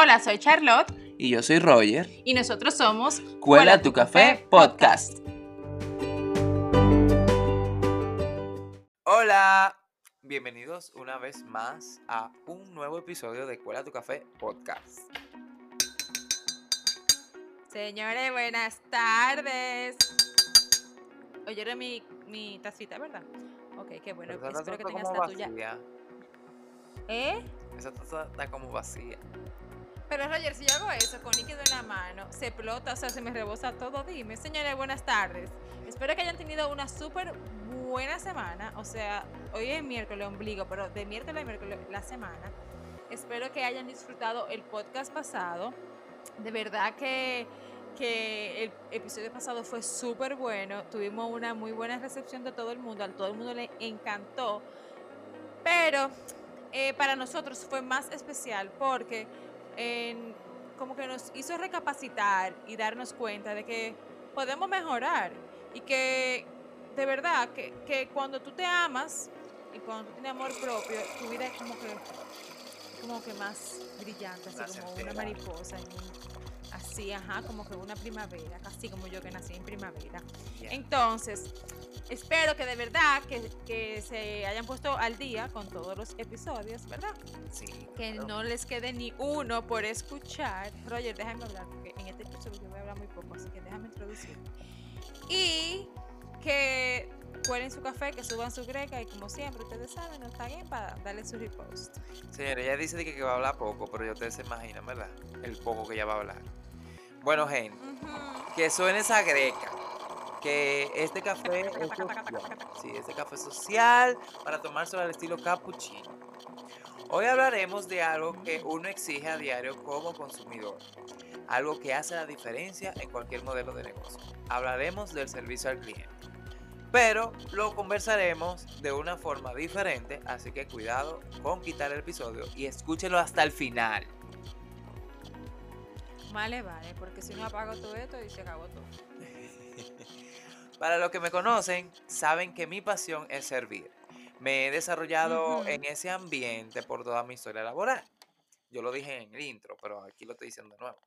Hola, soy Charlotte. Y yo soy Roger. Y nosotros somos Cuela tu Café Podcast. Hola, bienvenidos una vez más a un nuevo episodio de Cuela tu Café Podcast. Señores, buenas tardes. ¿Oyeron mi, mi tacita, verdad? Ok, qué bueno. Pero Espero que taza está tengas como la tuya. vacía. ¿Eh? Esa taza está como vacía. Pero Roger, si yo hago eso con líquido en la mano, se explota, o sea, se me rebosa todo. Dime, señores, buenas tardes. Espero que hayan tenido una súper buena semana. O sea, hoy es miércoles, ombligo, pero de miércoles a miércoles la semana. Espero que hayan disfrutado el podcast pasado. De verdad que, que el episodio pasado fue súper bueno. Tuvimos una muy buena recepción de todo el mundo. A todo el mundo le encantó. Pero eh, para nosotros fue más especial porque en- como que nos hizo recapacitar y darnos cuenta de que podemos mejorar y que de verdad que, que cuando tú te amas y cuando tú tienes amor propio, tu vida es como que, como que más brillante, así como una mariposa, en un- así, ajá, como que una primavera, casi como yo que nací en primavera. Yeah. Entonces, espero que de verdad que, que se hayan puesto al día con todos los episodios, ¿verdad? Sí, que claro. no les quede ni uno por escuchar. Roger, déjame hablar, porque en este episodio yo voy a hablar muy poco, así que déjame introducir. Y que cuelen su café, que suban su greca y como siempre, ustedes saben, nos paguen para darle su repost. Señores, ella dice que, que va a hablar poco, pero ya ustedes se imaginan, ¿verdad? El poco que ella va a hablar. Bueno, gente, que suene esa greca. Que este café es social. Sí, este café es social para tomárselo al estilo cappuccino. Hoy hablaremos de algo que uno exige a diario como consumidor. Algo que hace la diferencia en cualquier modelo de negocio. Hablaremos del servicio al cliente. Pero lo conversaremos de una forma diferente, así que cuidado con quitar el episodio y escúchelo hasta el final. Vale, vale, porque si no apago todo esto y se acabó todo. Para los que me conocen, saben que mi pasión es servir. Me he desarrollado Ujú. en ese ambiente por toda mi historia laboral. Yo lo dije en el intro, pero aquí lo estoy diciendo de nuevo.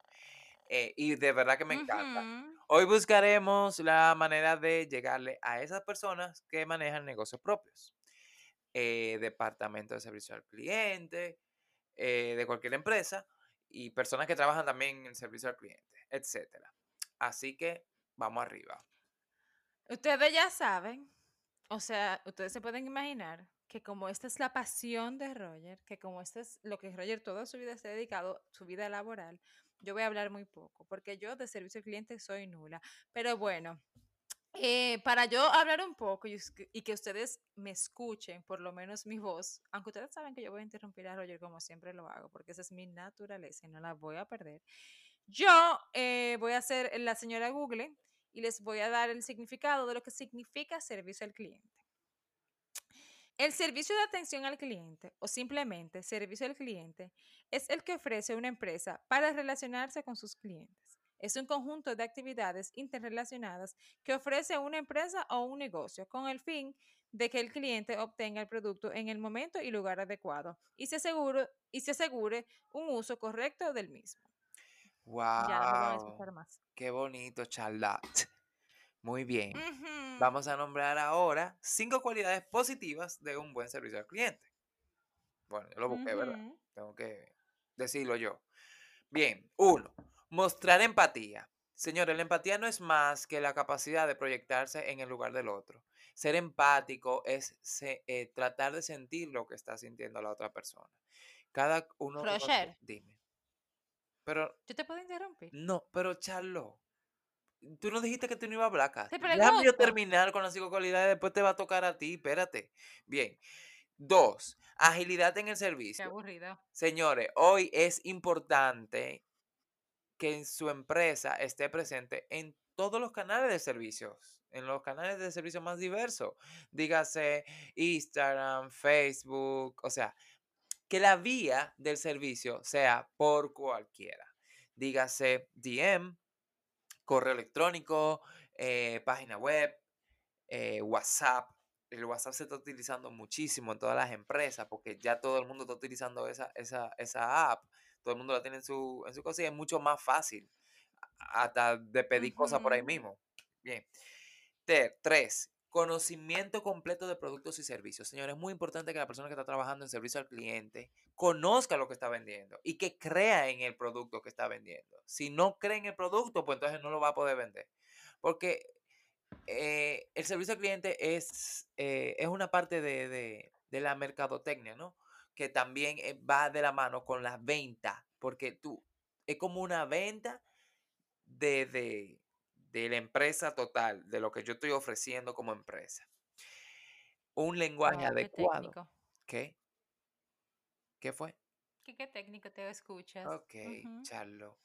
Eh, y de verdad que me encanta. Hoy buscaremos la manera de llegarle a esas personas que manejan negocios propios. Eh, departamento de servicio al cliente, eh, de cualquier empresa y personas que trabajan también en servicio al cliente, etcétera. Así que vamos arriba. Ustedes ya saben, o sea, ustedes se pueden imaginar que como esta es la pasión de Roger, que como esto es lo que Roger toda su vida se ha dedicado, su vida laboral, yo voy a hablar muy poco, porque yo de servicio al cliente soy nula. Pero bueno, eh, para yo hablar un poco y, que ustedes me escuchen, por lo menos mi voz, aunque ustedes saben que yo voy a interrumpir a Roger como siempre lo hago, porque esa es mi naturaleza y no la voy a perder. Yo eh, voy a ser la señora Google y les voy a dar el significado de lo que significa servicio al cliente. El servicio de atención al cliente o simplemente servicio al cliente es el que ofrece una empresa para relacionarse con sus clientes. Es un conjunto de actividades interrelacionadas que ofrece una empresa o un negocio con el fin de que el cliente obtenga el producto en el momento y lugar adecuado y se asegure, y se asegure un uso correcto del mismo. Ya no a ¡Wow! escuchar más. ¡Qué bonito, Charlotte! Muy bien. Vamos a nombrar ahora cinco cualidades positivas de un buen servicio al cliente. Bueno, yo lo busqué, ¿verdad? Tengo que decirlo yo. Bien, uno, mostrar empatía. Señores, la empatía no es más que la capacidad de proyectarse en el lugar del otro. Ser empático es se- eh, tratar de sentir lo que está sintiendo la otra persona. Cada uno... Roger. Dime. Pero, ¿Yo te puedo interrumpir? no, pero Charlo, tú no dijiste que tú no ibas a hablar acá. Déjame yo terminar con las cinco cualidades, después te va a tocar a ti, espérate. Bien. Dos, agilidad en el Qué servicio. aburrido. Señores, hoy es importante que su empresa esté presente en todos los canales de servicios, en los canales de servicio más diversos. Dígase Instagram, Facebook, o sea, que la vía del servicio sea por cualquiera. Dígase DM, correo electrónico, eh, página web, eh, WhatsApp. El WhatsApp se está utilizando muchísimo en todas las empresas porque ya todo el mundo está utilizando esa, esa, esa app todo el mundo la tiene en su, en su cocina, es mucho más fácil hasta de pedir cosas por ahí mismo. Bien. Ter- tres, conocimiento completo de productos y servicios. Señores, es muy importante que la persona que está trabajando en servicio al cliente conozca lo que está vendiendo y que crea en el producto que está vendiendo. Si no cree en el producto, pues entonces no lo va a poder vender. Porque eh, el servicio al cliente es, eh, es una parte de, de- de la mercadotecnia, ¿no? Que también eh, va de la mano con las ventas, porque tú, es como una venta de, de, de la empresa total, de lo que yo estoy ofreciendo como empresa. Un lenguaje adecuado. ¿Qué? ¿Qué fue? ¿Qué, qué técnico te escuchas? Ok. Charlo.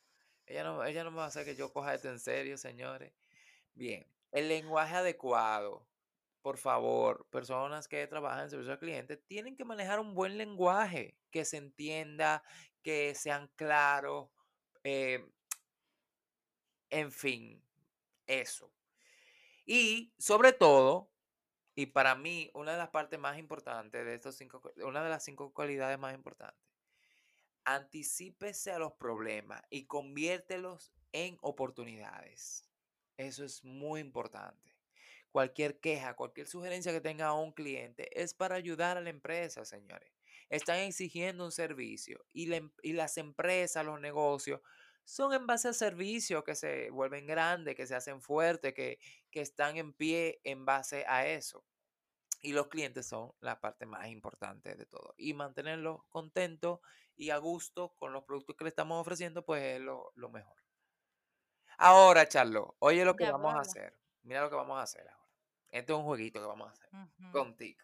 Ella no, ella no me va a hacer que yo coja esto en serio, señores. Bien, el lenguaje adecuado. Por favor, personas que trabajan en servicio al cliente tienen que manejar un buen lenguaje, que se entienda, que sean claros, eh, en fin, eso. Y sobre todo, y para mí, una de las partes más importantes de estos cinco, una de las cinco cualidades más importantes, anticípese a los problemas y conviértelos en oportunidades. Eso es muy importante. Cualquier queja, cualquier sugerencia que tenga un cliente es para ayudar a la empresa, señores. Están exigiendo un servicio y, la em- y las empresas, los negocios, son en base a servicios que se vuelven grandes, que se hacen fuertes, que, que están en pie en base a eso. Y los clientes son la parte más importante de todo. Y mantenerlos contentos y a gusto con los productos que le estamos ofreciendo, pues es lo, lo mejor. Ahora, Charlo, oye lo que vamos a hacer. Mira lo que vamos a hacer ahora. Este es un jueguito que vamos a hacer contigo.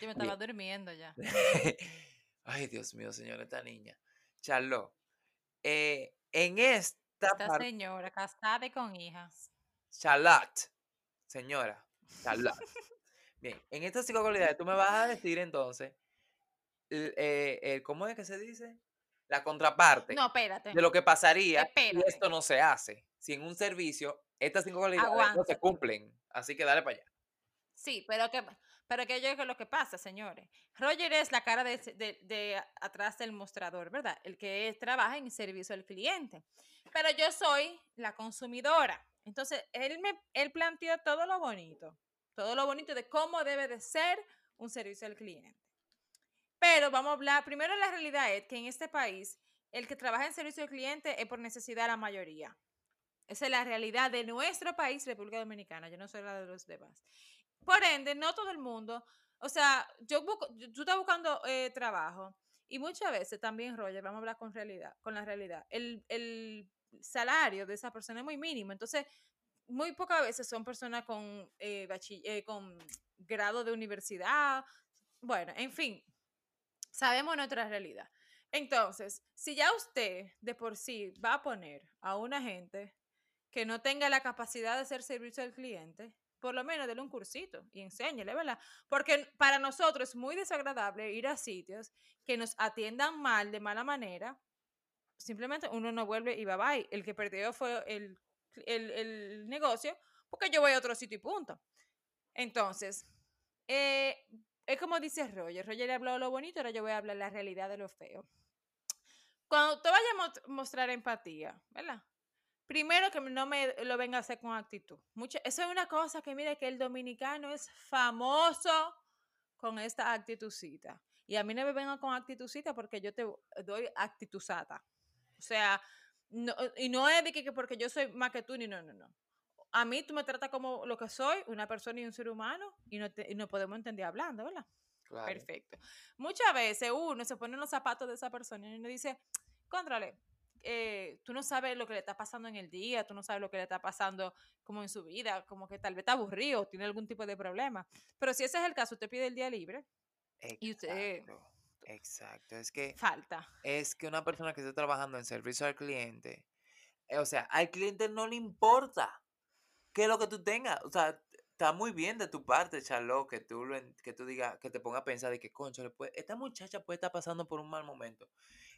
Yo me Bien. estaba durmiendo ya. Ay, Dios mío, señora, esta niña. Charlo, eh, en esta Esta señora casada y con hijas. Charlotte, señora, Charlotte. Bien, en estas cinco cualidades tú me vas a decir entonces, el- eh, el- ¿cómo es que se dice? La contraparte No, espérate. de lo que pasaría si Espérate. esto no se hace. Si en un servicio estas cinco cualidades no se cumplen. Así que dale para allá. Sí, pero que, pero que yo digo lo que pasa, señores. Roger es la cara de, de- de atrás del mostrador, ¿verdad? El que trabaja en servicio al cliente. Pero yo soy la consumidora. Entonces, él me él planteó todo lo bonito, todo lo bonito de cómo debe de ser un servicio al cliente. Pero vamos a hablar, primero la realidad es que en este país, el que trabaja en servicio al cliente es por necesidad la mayoría. Esa es la realidad de nuestro país, República Dominicana. Yo no soy la de los demás. Por ende, no todo el mundo, o sea, yo busco, tú estás buscando eh, trabajo y muchas veces también, Roger, vamos a hablar con realidad, con la realidad. El, el salario de esa persona es muy mínimo, entonces muy pocas veces son personas con, eh, eh, con grado de universidad. Bueno, en fin, sabemos nuestra realidad. Entonces, si ya usted de por sí va a poner a una gente que no tenga la capacidad de hacer servicio al cliente, por lo menos déle un cursito y enséñele, ¿verdad? Porque para nosotros es muy desagradable ir a sitios que nos atiendan mal, de mala manera. Simplemente uno no vuelve y bye bye. El que perdió fue el, el, el negocio, porque yo voy a otro sitio y punto. Entonces, eh, es como dice Roger. Roger le habló lo bonito, ahora yo voy a hablar la realidad de lo feo. Cuando te vaya a mostrar empatía, ¿verdad? Primero que no me lo venga a hacer con actitud. Mucho, eso es una cosa que mire que el dominicano es famoso con esta actitudcita. Y a mí no me vengan con actitudcita porque yo te doy actitudata. O sea, no, y no es de que, que porque yo soy más que tú, ni no, no, no. A mí tú me tratas como lo que soy, una persona y un ser humano, y no, te- y no podemos entender hablando, ¿verdad? Claro. Perfecto. Muchas veces uno se pone en los zapatos de esa persona y uno dice, contrale, eh, tú no sabes lo que le está pasando en el día, tú no sabes lo que le está pasando como en su vida, como que tal vez está aburrido, tiene algún tipo de problema. Pero si ese es el caso, usted pide el día libre y usted Exacto. Exacto. Es que falta. es que una persona que esté trabajando en servicio al cliente, eh, o sea, al cliente no le importa qué es lo que tú tengas. O sea, está muy bien de tu parte, Charlotte, que tú, lo que tú digas, que te pongas a pensar de que, concho, puede- esta muchacha puede estar pasando por un mal momento.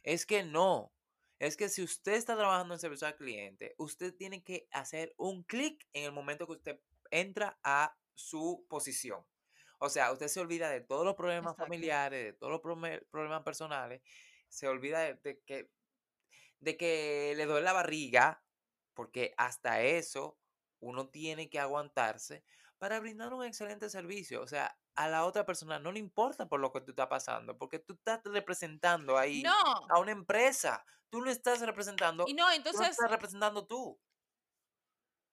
Es que no. Es que si usted está trabajando en servicio al cliente, usted tiene que hacer un clic en el momento que usted entra a su posición. O sea, usted se olvida de todos los problemas Exacto. familiares, de todos los problemas personales, se olvida de, de que de que le duele la barriga, porque hasta eso uno tiene que aguantarse para brindar un excelente servicio. O sea, a la otra persona no le importa por lo que tú estás pasando, porque tú estás representando ahí No, a una empresa. Tú lo estás representando, y no, tú lo entonces, estás representando tú.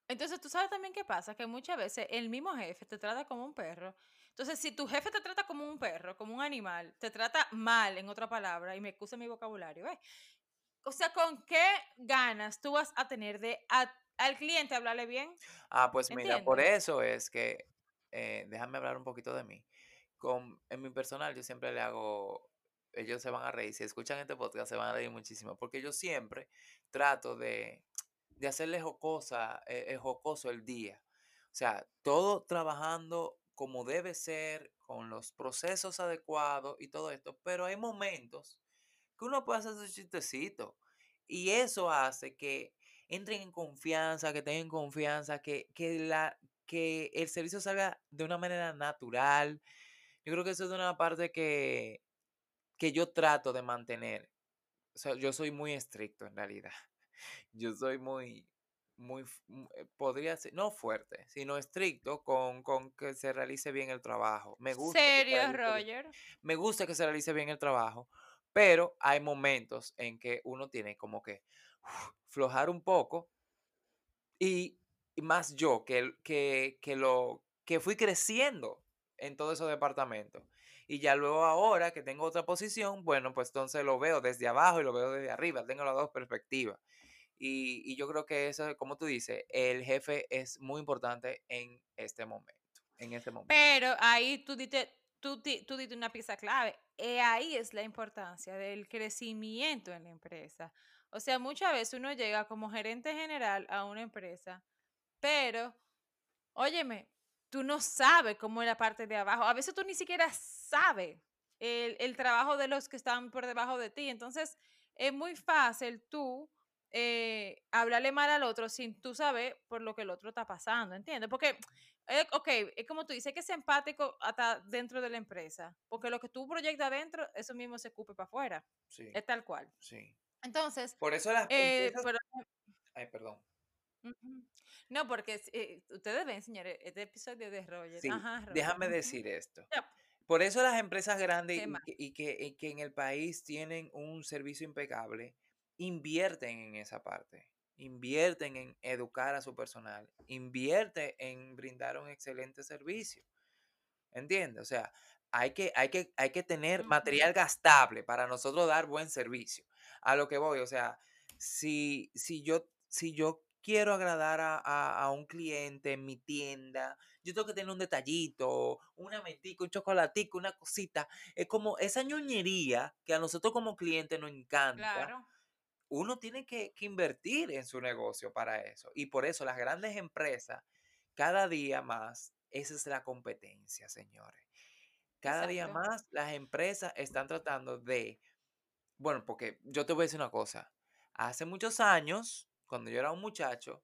entonces tú sabes también qué pasa, que muchas veces el mismo jefe te trata como un perro. Entonces, si tu jefe te trata como un perro, como un animal, te trata mal, en otra palabra, y me excusa mi vocabulario, ¿ves? O sea, ¿con qué ganas tú vas a tener de a- al cliente hablarle bien? Ah, pues mira, por eso es que, eh, déjame hablar un poquito de mí. Con, en mi personal yo siempre le hago, ellos se van a reír, si escuchan este podcast se van a reír muchísimo, porque yo siempre trato de, de hacerle jocosa, eh, eh, jocoso el día. O sea, todo trabajando como debe ser, con los procesos adecuados y todo esto, pero hay momentos que uno puede hacer su chistecito. Y eso hace que entren en confianza, que tengan confianza, que, que, la, que el servicio salga de una manera natural. Yo creo que eso es una parte que, que yo trato de mantener. O sea, yo soy muy estricto en realidad. Yo soy muy, muy, eh, podría ser, no fuerte, sino estricto con, con que se realice bien el trabajo. Me gusta Serio, realice Roger. me gusta que se realice bien el trabajo, pero hay momentos en que uno tiene como que flojar un poco y más yo que, que, que lo que fui creciendo en todos esos departamentos. Y ya luego ahora que tengo otra posición, bueno, pues entonces lo veo desde abajo y lo veo desde arriba, tengo las dos perspectivas. Y, y yo creo que eso, como tú dices, el jefe es muy importante en este momento, en este momento. Pero ahí tú diste, tú, tú diste una pieza clave. Y ahí es la importancia del crecimiento en la empresa. O sea, muchas veces uno llega como gerente general a una empresa, pero, óyeme, tú no sabes cómo es la parte de abajo. A veces tú ni siquiera sabes el, el trabajo de los que están por debajo de ti. Entonces, es muy fácil tú eh, hablarle mal al otro sin tú saber por lo que el otro está pasando, ¿entiendes? Porque eh, ok, es como tú dices, que ser empático hasta dentro de la empresa, porque lo que tú proyectas adentro, eso mismo se escupe para afuera, Sí, es tal cual. sí. Entonces, Por eso las eh, empresas pero, Ay, perdón. Ujú. no, porque eh, ustedes ven, señores, este episodio de Roger. Sí, Ajá, Roger. déjame ujú. decir esto. Ya, Por eso las empresas grandes ¿Qué y más? que, y que, y que en el país tienen un servicio impecable, invierten en esa parte, invierten en educar a su personal, invierte en brindar un excelente servicio. ¿Entiendes? O sea, hay que, hay que, hay que tener Ujú. material gastable para nosotros dar buen servicio. A lo que voy, o sea, si, si yo, si yo quiero agradar a, a- a un cliente en mi tienda, yo tengo que tener un detallito, una mentica, un chocolatico, una cosita. Es como esa ñoñería que a nosotros como clientes nos encanta. Claro, Uno tiene que, que invertir en su negocio para eso. Y por eso las grandes empresas, cada día más, esa es la competencia, señores. Cada día más las empresas están tratando de, bueno, porque yo te voy a decir una cosa. Hace muchos años, cuando yo era un muchacho,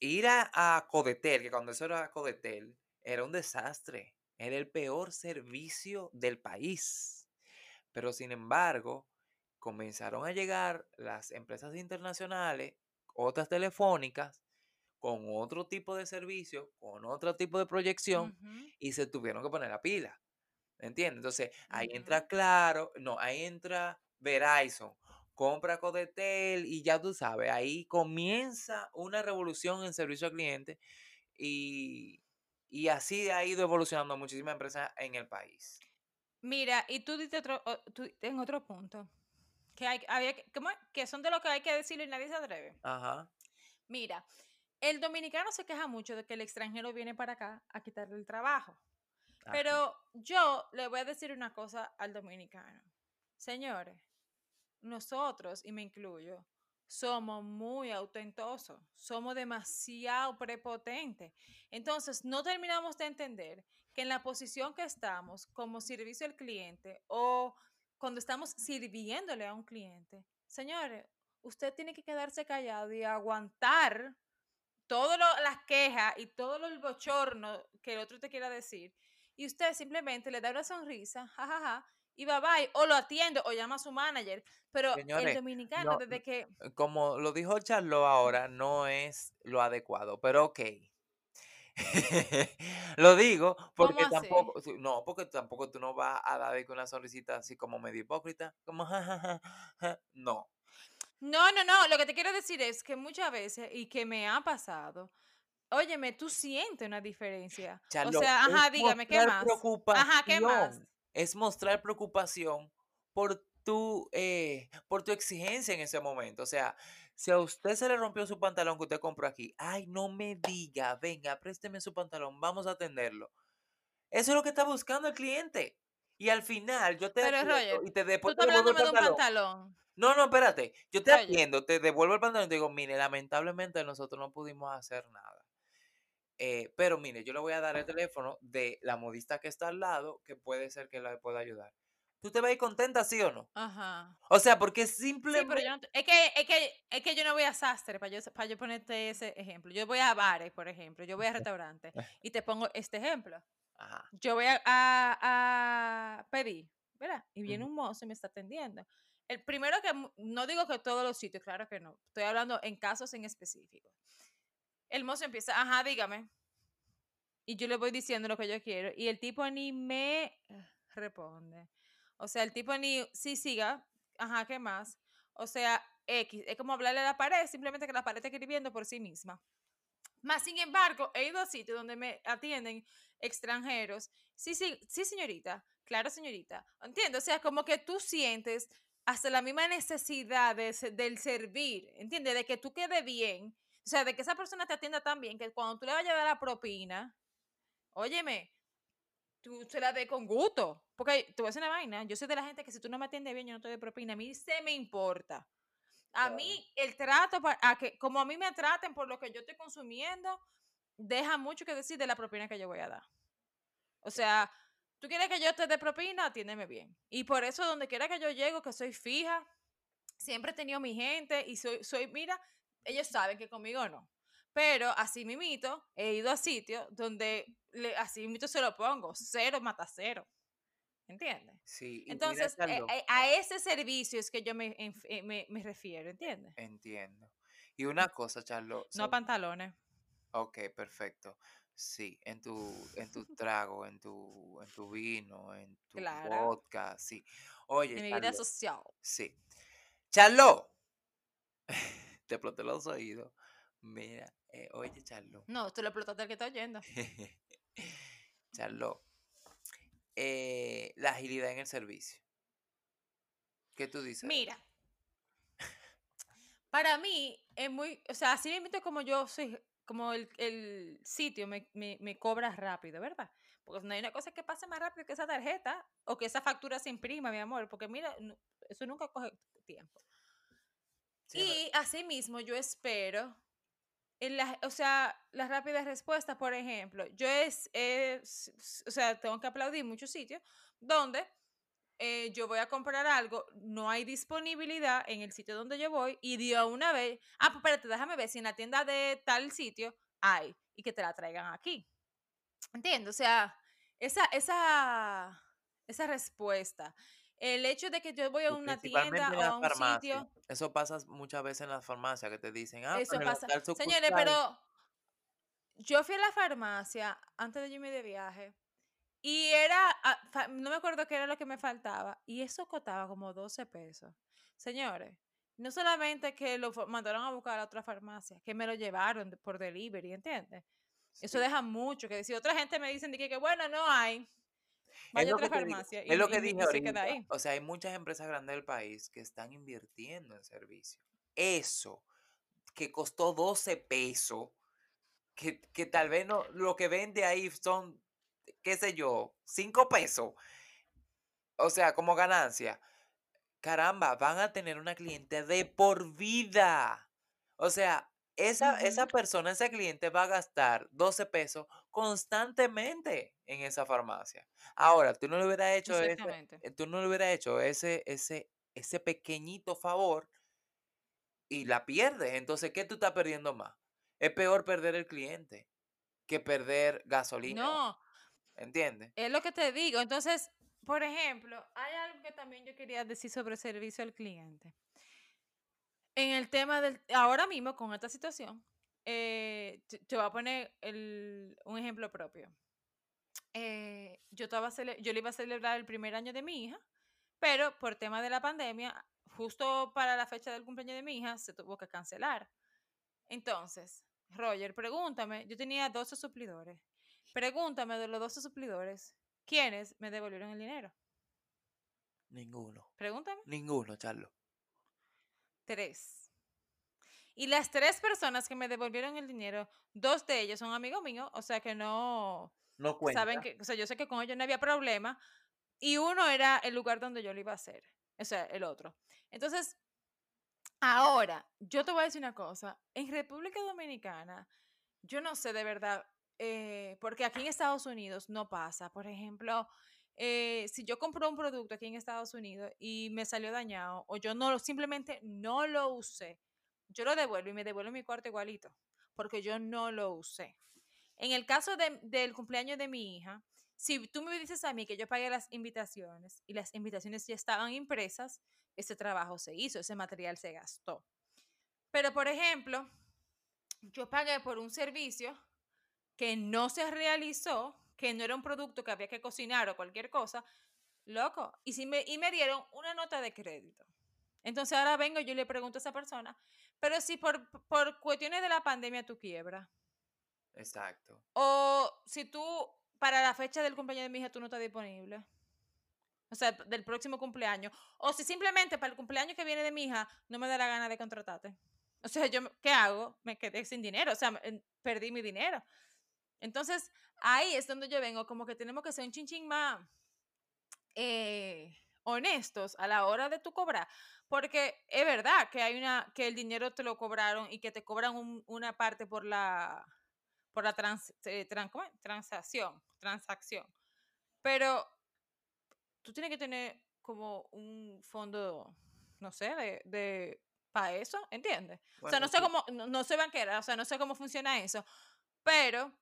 ir a, a Codetel, que cuando eso era Codetel, era un desastre. Era el peor servicio del país. Pero sin embargo, comenzaron a llegar las empresas internacionales, otras telefónicas, con otro tipo de servicio, con otro tipo de proyección, y se tuvieron que poner la pila. ¿Entiendes? Entonces, ahí entra. Claro, no, ahí entra Verizon, compra Codetel y ya tú sabes, ahí comienza una revolución en servicio al cliente y, y así ha ido evolucionando muchísimas empresas en el país. Mira, y tú diste otro, tú, en otro punto, que, hay, había, ¿cómo que son de lo que hay que decirlo y nadie se atreve. Ajá, Mira, el dominicano se queja mucho de que el extranjero viene para acá a quitarle el trabajo. así. Pero yo le voy a decir una cosa al dominicano. Señores, nosotros, y me incluyo, somos muy autentosos, somos demasiado prepotentes. Entonces, no terminamos de entender que en la posición que estamos como servicio al cliente o cuando estamos sirviéndole a un cliente, señores, usted tiene que quedarse callado y aguantar todas las quejas y todo el bochorno que el otro te quiera decir, y usted simplemente le da una sonrisa, jajaja, y bye bye, o lo atiende o llama a su manager. Pero el dominicano, no, desde que... como lo dijo Charlo ahora, no es lo adecuado, pero ok. lo digo porque tampoco, no, porque tampoco tú no vas a dar con una sonrisita así como medio hipócrita, como ja, ja, ja, ja, no. No, no, no, lo que te quiero decir es que muchas veces, y que me ha pasado, óyeme, tú sientes una diferencia. O sea, ajá, dígame, ¿qué más? Ajá, ¿qué más? Es mostrar preocupación por tu, eh, por tu exigencia en ese momento. O sea, si a usted se le rompió su pantalón que usted compró aquí, ay, no me diga, venga, présteme su pantalón, vamos a atenderlo. Eso es lo que está buscando el cliente. Y al final yo te Pero Roger, y te devuelvo el hablándome de un pantalón. pantalón. No, no, espérate. Yo te Roger, atiendo, te devuelvo el pantalón y te digo, mire, lamentablemente nosotros no pudimos hacer nada. Eh, pero mire, yo le voy a dar el teléfono de la modista que está al lado, que puede ser que la pueda ayudar. ¿Tú te vas a ir contenta, sí o no? ajá. O sea, porque Sí, pero simplemente... yo no, te- es, que, es, que, es que yo no voy a sastre, para yo, para yo ponerte ese ejemplo. Yo voy a bares, por ejemplo, yo voy a restaurantes y te pongo este ejemplo. Ajá. Yo voy a, a- a pedir, ¿verdad? Y viene un mozo y me está atendiendo. El primero que, no digo que todos los sitios, claro que no. Estoy hablando en casos en específico. El mozo empieza, ajá, dígame. Y yo le voy diciendo lo que yo quiero. Y el tipo ni me responde. O sea, el tipo ni, sí, siga, ajá, ¿qué más? O sea, X, es como hablarle a la pared, simplemente que la pared está escribiendo por sí misma. Más sin embargo, he ido a sitios donde me atienden extranjeros. Sí, sí, sí, señorita. Claro, señorita. Entiendo. O sea, como que tú sientes hasta la misma necesidad de del servir. ¿Entiendes? De que tú quede bien. O sea, de que esa persona te atienda tan bien que cuando tú le vayas a dar la propina, óyeme, tú se la dé con gusto. Porque voy a decir una vaina. Yo soy de la gente que si tú no me atiendes bien, yo no te doy propina. A mí se me importa. A Claro. mí el trato, a que, como a mí me traten por lo que yo estoy consumiendo, deja mucho que decir de la propina que yo voy a dar. O sea, tú quieres que yo te dé propina, atiéndeme bien. Y por eso donde quiera que yo llego, que soy fija, siempre he tenido mi gente y soy, soy mira, ellos saben que conmigo no. Pero así mimito, he ido a sitios donde le, así mimito se lo pongo, cero mata cero. ¿Entiendes? Sí, Entonces, eh, eh, a ese servicio es que yo me, eh, me, me refiero, ¿entiendes? entiendo. Y una cosa, Charlo, No a pantalones. Ok, perfecto. Sí, en tu, en tu trago, en tu, en tu vino, en tu Claro. vodka, sí. Oye, En mi vida social. sí. Charlo, te exploté los oídos. Mira, eh, oye, Charlo. No, tú lo explotaste al que está oyendo. Charlo, eh, la agilidad en el servicio. ¿Qué tú dices? Mira, para mí es muy, o sea, así mismo como yo soy, como el, el sitio me, me, me cobra rápido, ¿verdad? Porque no hay una cosa que pase más rápido que esa tarjeta o que esa factura se imprima, mi amor, porque mira, eso nunca coge tiempo. Y asimismo yo espero, en la, o sea, las rápidas respuestas, por ejemplo, yo es, es- o sea, tengo que aplaudir muchos sitios donde eh, yo voy a comprar algo, no hay disponibilidad en el sitio donde yo voy y de una vez, ah, pues espérate, déjame ver si en la tienda de tal sitio hay y que te la traigan aquí. Entiendo, o sea, esa, esa, esa respuesta, el hecho de que yo voy a una tienda en o a un farmacia. sitio, Eso pasa muchas veces en las farmacias que te dicen, ah, eso en la pasa. Señores, sucursal". pero yo fui a la farmacia antes de yo irme de viaje y era, ah, no me acuerdo qué era lo que me faltaba y eso costaba como 12 pesos. Señores, no solamente que lo mandaron a buscar a otra farmacia, que me lo llevaron por delivery, ¿entiendes? Eso deja mucho que decir. Otra gente me dicen de que, que, bueno, no hay. Es Vaya lo otra digo, farmacia y, es lo que dije se ahorita. O sea, hay muchas empresas grandes del país que están invirtiendo en servicio. Eso que costó 12 pesos, que, que tal vez no, lo que vende ahí son, qué sé yo, 5 pesos. O sea, como ganancia. Caramba, van a tener una cliente de por vida. O sea, esa, esa persona, ese cliente va a gastar 12 pesos constantemente en esa farmacia. Ahora, tú no le hubieras hecho ese, tú no le hubieras hecho ese, ese, ese pequeñito favor y la pierdes. Entonces, ¿qué tú estás perdiendo más? Es peor perder el cliente que perder gasolina, No, ¿entiendes? es lo que te digo. Entonces, por ejemplo, hay algo que también yo quería decir sobre servicio al cliente. En el tema del, ahora mismo con esta situación, eh, te, te voy a poner el- un ejemplo propio. Eh, yo, estaba yo le iba a celebrar el primer año de mi hija, pero por tema de la pandemia, justo para la fecha del cumpleaños de mi hija, se tuvo que cancelar. Entonces, Roger, pregúntame, yo tenía 12 suplidores. Pregúntame de los 12 suplidores, ¿quiénes me devolvieron el dinero? Ninguno. Pregúntame. Ninguno, Charlo. Tres. Y las tres personas que me devolvieron el dinero, dos de ellos son amigos míos, o sea que no No cuenta. saben que, o sea, yo sé que con ellos no había problema. Y uno era el lugar donde yo lo iba a hacer, o sea, el otro. Entonces, ahora, yo te voy a decir una cosa. En República Dominicana, yo no sé de verdad, eh, porque aquí en Estados Unidos no pasa. Por ejemplo, eh, si yo compro un producto aquí en Estados Unidos y me salió dañado o yo no simplemente no lo usé, yo lo devuelvo y me devuelvo mi cuarto igualito, porque yo no lo usé. En el caso de- del cumpleaños de mi hija, si tú me dices a mí que yo pagué las invitaciones y las invitaciones ya estaban impresas, ese trabajo se hizo, ese material se gastó. Pero, por ejemplo, yo pagué por un servicio que no se realizó, que no era un producto que había que cocinar o cualquier cosa, loco, y, si me, y me dieron una nota de crédito. Entonces ahora vengo y yo le pregunto a esa persona, pero si por, por cuestiones de la pandemia tú quiebras, Exacto. o si tú, para la fecha del cumpleaños de mi hija, tú no estás disponible. O sea, del próximo cumpleaños. O si simplemente para el cumpleaños que viene de mi hija, no me da la gana de contratarte. O sea, yo, ¿qué hago? Me quedé sin dinero. O sea, perdí mi dinero. Entonces, ahí es donde yo vengo, como que tenemos que ser un chinchín más eh, honestos a la hora de tu cobrar. Porque es verdad que hay una, que el dinero te lo cobraron y que te cobran un- una parte por la, por la trans- eh, transacción, transacción. Pero tú tienes que tener como un fondo, no sé, de, de para eso, ¿entiendes? o sea, no sé cómo, no, no soy banquera, o sea, no sé cómo funciona eso, pero,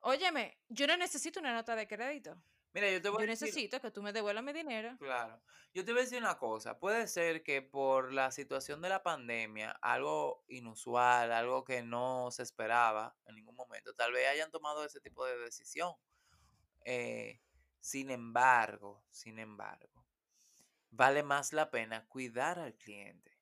óyeme, yo no necesito una nota de crédito. Mira, yo te voy Yo a decir. necesito que tú me devuelvas mi dinero. Claro. Yo te voy a decir una cosa. Puede ser que por la situación de la pandemia, algo inusual, algo que no se esperaba en ningún momento, tal vez hayan tomado ese tipo de decisión. Eh, sin embargo, sin embargo, vale más la pena cuidar al cliente.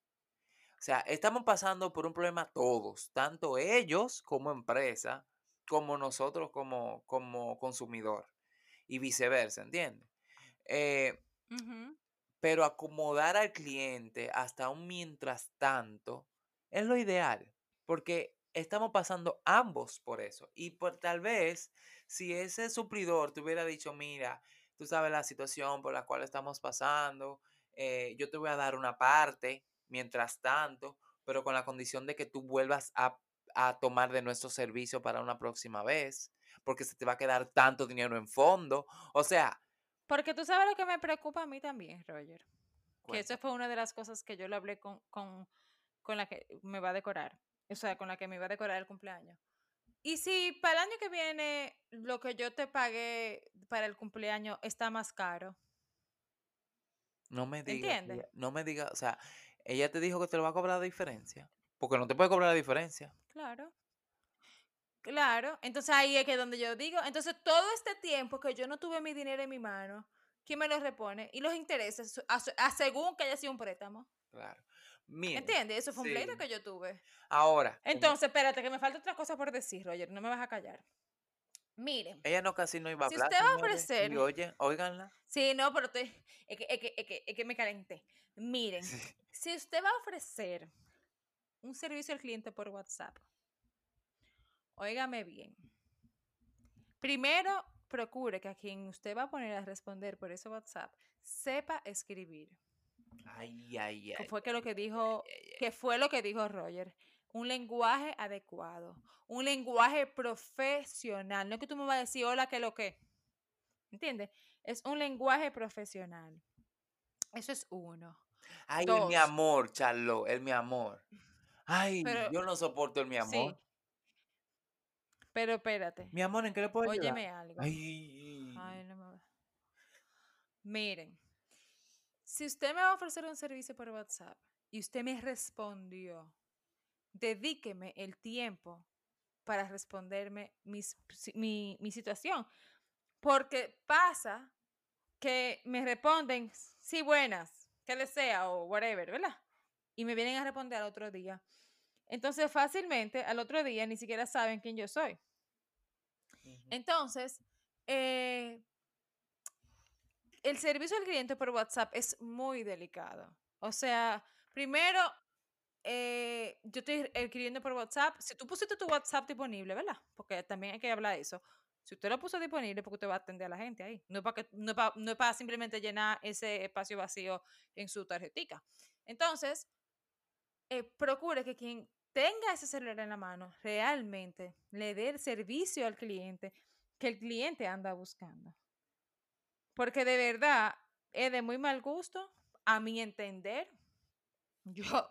O sea, estamos pasando por un problema todos, tanto ellos como empresa, como nosotros como, como consumidor y viceversa, ¿entiendes? Eh, pero acomodar al cliente hasta un mientras tanto es lo ideal, porque estamos pasando ambos por eso. Y por tal vez, si ese suplidor te hubiera dicho, mira, tú sabes la situación por la cual estamos pasando, eh, yo te voy a dar una parte mientras tanto, pero con la condición de que tú vuelvas a, a tomar de nuestro servicio para una próxima vez, porque se te va a quedar tanto dinero en fondo. O sea, Porque tú sabes lo que me preocupa a mí también, Roger. Que esa fue una de las cosas que yo le hablé con, con, con la que me va a decorar. O sea, con la que me iba a decorar el cumpleaños. Y si para el año que viene lo que yo te pagué para el cumpleaños está más caro, No me digas, no me digas, o sea, ella te dijo que te lo va a cobrar la diferencia, porque no te puede cobrar la diferencia. Claro. Claro. Entonces ahí es que donde yo digo, entonces todo este tiempo que yo no tuve mi dinero en mi mano, ¿quién me lo repone? Y los intereses, a, a según que haya sido un préstamo. Claro. Mira, ¿Entiendes? Eso fue un pleito que yo tuve. ahora, como Entonces, espérate, que me falta otra cosa por decir, Roger, no me vas a callar. Miren, ella no casi no iba a si hablar, usted va a ofrecer, y oye, óiganla. sí, no, pero estoy, es que, es que, es que, es que me calenté. Miren, si usted va a ofrecer un servicio al cliente por WhatsApp, óigame bien. Primero, procure que a quien usted va a poner a responder por ese WhatsApp sepa escribir. Ay, ay, ay. fue que lo que dijo, ay, ay. que fue lo que dijo Roger. Un lenguaje adecuado, un lenguaje profesional. No es que tú me vas a decir hola, que lo que. ¿Entiendes? Es un lenguaje profesional. Eso es uno. Ay, el mi amor, Charlo, el mi amor. Ay, Pero, yo no soporto el mi amor. sí, pero espérate. Mi amor, ¿en qué le puedo ayudar? Óyeme algo. Ay, Ay, no me- Miren, si usted me va a ofrecer un servicio por WhatsApp y usted me respondió, dedíqueme el tiempo para responderme mis- mi, mi situación. Porque pasa que me responden, sí, buenas, que desea o whatever, ¿verdad? Y me vienen a responder al otro día. Entonces, fácilmente, al otro día ni siquiera saben quién yo soy. Entonces, eh, el servicio al cliente por WhatsApp es muy delicado. O sea, primero, eh, yo estoy escribiendo por WhatsApp. Si tú pusiste tu WhatsApp disponible, ¿verdad? Porque también hay que hablar de eso. Si usted lo puso disponible, porque usted va a atender a la gente ahí. No es para, que, no es para, no es para simplemente llenar ese espacio vacío en su tarjetica. Entonces, eh, procure que quien tenga ese celular en la mano realmente le dé el servicio al cliente que el cliente anda buscando. Porque de verdad es de muy mal gusto, a mi entender. Yo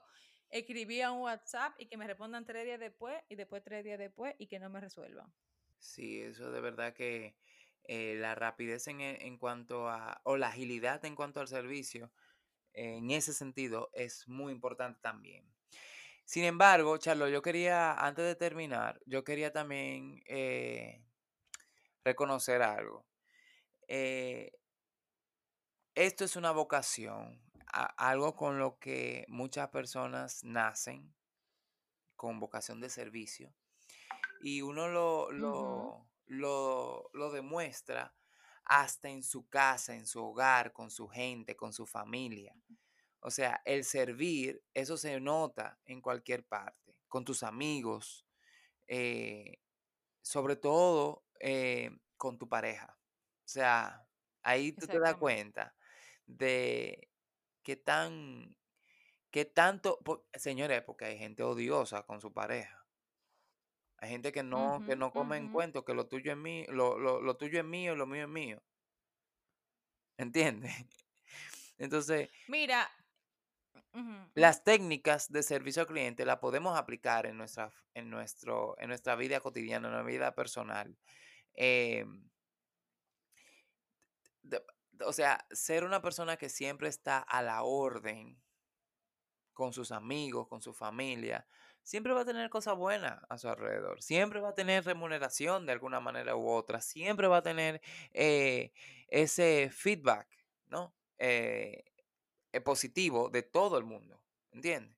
escribía un WhatsApp y que me respondan tres días después y después tres días después y que no me resuelvan. Sí, eso de verdad que eh, la rapidez en, en cuanto a, o la agilidad en cuanto al servicio, en ese sentido, es muy importante también. Sin embargo, Charlo, yo quería, antes de terminar, yo quería también eh, reconocer algo. Eh, esto es una vocación, a- algo con lo que muchas personas nacen, con vocación de servicio, y uno lo, lo, lo, lo demuestra hasta en su casa, en su hogar, con su gente, con su familia. O sea, el servir, eso se nota en cualquier parte, con tus amigos, eh, sobre todo eh, con tu pareja. O sea, ahí tú te das cuenta de qué tan, qué tanto, po- señores, porque hay gente odiosa con su pareja. Hay gente que no, que no come en ujú. cuento, que lo tuyo es mío, lo, lo, lo tuyo es mío y lo mío es mío. ¿Entiendes? Entonces, Mira, las técnicas de servicio al cliente las podemos aplicar en nuestra, en nuestro, en nuestra vida cotidiana, en nuestra vida personal. Em, de- o sea, ser una persona que siempre está a la orden con sus amigos, con su familia, siempre va a tener cosas buenas a su alrededor, siempre va a tener remuneración de alguna manera u otra, siempre va a tener eh, ese feedback, ¿no? Eh, eh, positivo de todo el mundo, ¿entiendes?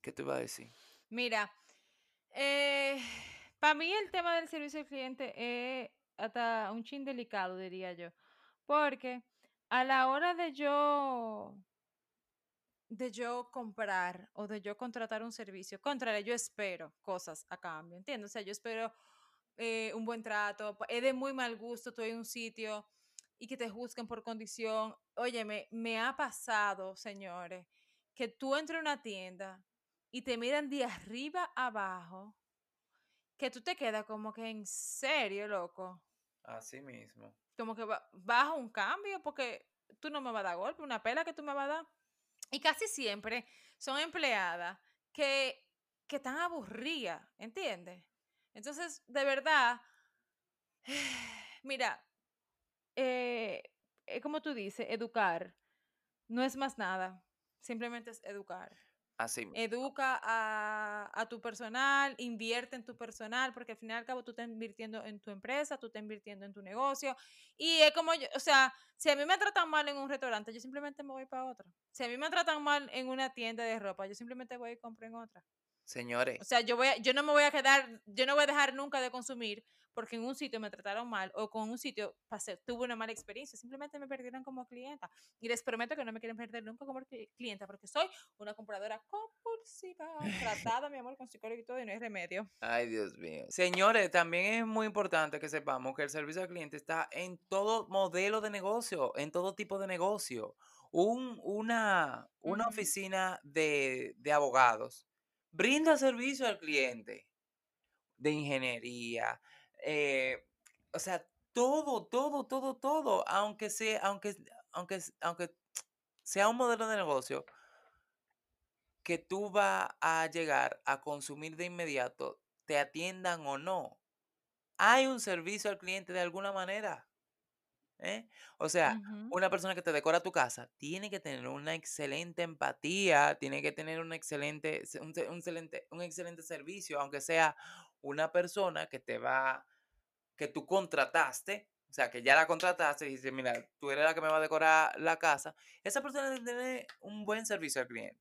¿Qué te iba a decir? Mira, para mí el tema del servicio al cliente es hasta un chin delicado, diría yo. Porque a la hora de yo, de yo comprar o de yo contratar un servicio, contrario, yo espero cosas a cambio, ¿entiendes? O sea, yo espero eh, un buen trato, es de muy mal gusto, estoy en un sitio y que te juzguen por condición. Óyeme, me ha pasado, señores, que tú entras a una tienda y te miran de arriba abajo, que tú te quedas como que en serio, loco. Así mismo. Como que ba- baja un cambio porque tú no me vas a dar golpe, una pela que tú me vas a dar. Y casi siempre son empleadas que, que están aburridas, ¿entiendes? Entonces, de verdad, mira, eh, como tú dices, educar no es más nada, simplemente es educar. Así. Educa a, a tu personal, invierte en tu personal, porque al fin y al cabo tú estás invirtiendo en tu empresa, tú estás invirtiendo en tu negocio. Y es como, yo, o sea, si a mí me tratan mal en un restaurante, yo simplemente me voy para otro. Si a mí me tratan mal en una tienda de ropa, yo simplemente voy y compro en otra. O Señores, sea, yo, voy a- yo no me voy a quedar, yo no voy a dejar nunca de consumir porque en un sitio me trataron mal o con un sitio pasé, tuve una mala experiencia. Simplemente me perdieron como clienta. Y les prometo que no me quieren perder nunca como cli- clienta porque soy una compradora compulsiva, tratada, mi amor, con psicólogo y todo y no hay remedio. ay Dios mío. Señores, también es muy importante que sepamos que el servicio al cliente está en todo modelo de negocio, en todo tipo de negocio. Un, una, una oficina de, de abogados brinda servicio al cliente de ingeniería, eh, o sea, todo, todo, todo, todo, aunque sea, aunque, aunque, aunque sea un modelo de negocio que tú vas a llegar a consumir de inmediato, te atiendan o no. Hay un servicio al cliente de alguna manera. ¿eh? O sea, una persona que te decora tu casa tiene que tener una excelente empatía, tiene que tener excelente, un excelente, un excelente servicio, aunque sea una persona que te va, que tú contrataste, o sea, que ya la contrataste y dice, mira, tú eres la que me va a decorar la casa. Esa persona debe tener un buen servicio al cliente.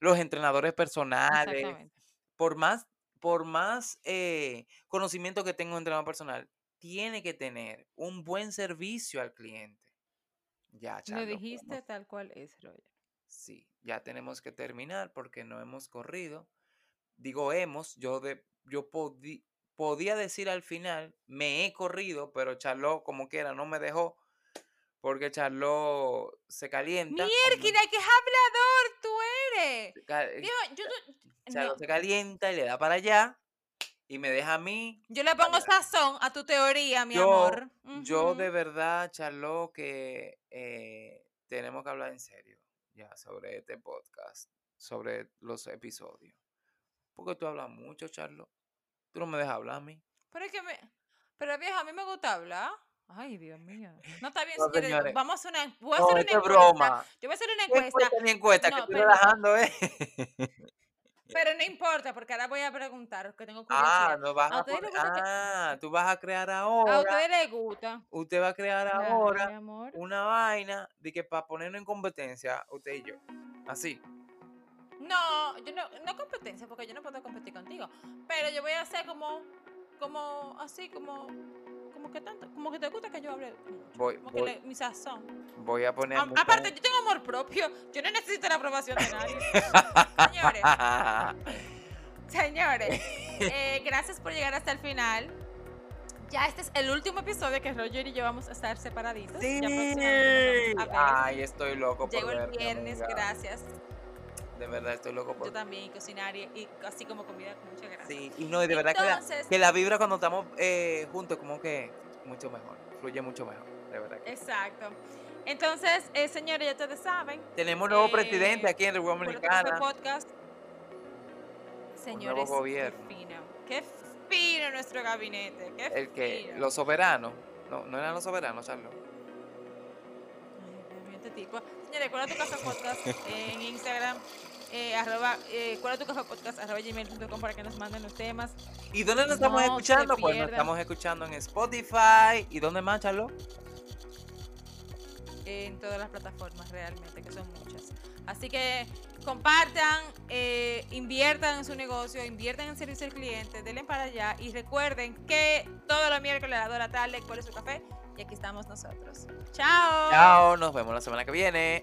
Los entrenadores personales, por más, por más eh, conocimiento que tenga un entrenador personal, tiene que tener un buen servicio al cliente. Ya, Lo Charlo, dijiste podemos- tal cual es, Roger. sí, ya tenemos que terminar porque no hemos corrido. Digo hemos, yo, de, yo podía decir al final, me he corrido, pero Charlo, como quiera, no me dejó porque Charlo se calienta. ¡Mierda, qué hablador tú eres! se eh, Viejo, yo, yo- Charlo no, se calienta y le da para allá y me deja a mí yo le pongo sazón a tu teoría, mi Yo, amor. yo de verdad, Charlo, que eh, tenemos que hablar en serio ya sobre este podcast, sobre los episodios. Porque tú hablas mucho, Charlo. Tú no me dejas hablar a mí. Pero es que me... Pero viejo, a mí me gusta hablar. Ay, Dios mío. No, está bien, No, señores. señores. Vamos a hacer una... Voy a No, hacer una es encuesta. broma. Yo voy a hacer una ¿Qué encuesta. No, que estoy pero- relajando, ¿eh? Pero no importa, porque ahora voy a preguntar, que tengo ah, curiosidad. no vas ¿A a poner- que- Ah, tú vas a crear ¿A ahora. ustedes les gusta? Usted va a crear Claro, ahora una vaina de que para ponernos en competencia, usted y yo. Así. No, yo no, no competencia, porque yo no puedo competir contigo. Pero yo voy a hacer como, como, así, como, como que tanto, como que te gusta que yo hable. Voy- como voy- que le- mi sazón. Voy a poner. A- mucha- aparte, yo tengo amor propio. Yo no necesito la aprobación de nadie. Señores, señores, eh, gracias por llegar hasta el final. Ya este es el último episodio que Roger y yo vamos a estar separaditos. Sí. Ya. Ay, estoy loco por Llegó el viernes, amiga. gracias. De verdad, estoy loco por Yo también, y cocinar y, y así como comida, muchas gracias. Sí, y no, y de verdad que la, que la vibra cuando estamos eh, juntos, como que mucho mejor, fluye mucho mejor, de verdad. que- Exacto. Entonces, eh, señores, ya ustedes saben. Tenemos un nuevo eh, presidente aquí en República Dominicana. Podcast. Señores, gobierno. qué fino. Qué fino nuestro gabinete. Qué El que, fino. los soberanos, no, no eran los soberanos, Charlos. Ay, este tipo. Señores, ¿cuál es tu café podcast en Instagram? Eh, arroba, eh, ¿Cuál es tu café podcast? Arroba gmail.com para que nos manden los temas. ¿Y dónde nos estamos No escuchando? Pues nos estamos escuchando en Spotify. ¿Y dónde más, Charlos? en todas las plataformas realmente, que son muchas. Así que compartan, eh, inviertan en su negocio, inviertan en servicio al cliente, denle para allá y recuerden que todos los miércoles a las 2 de la tarde, ¿cuál es su café? Y aquí estamos nosotros. ¡Chao! Chao, nos vemos la semana que viene.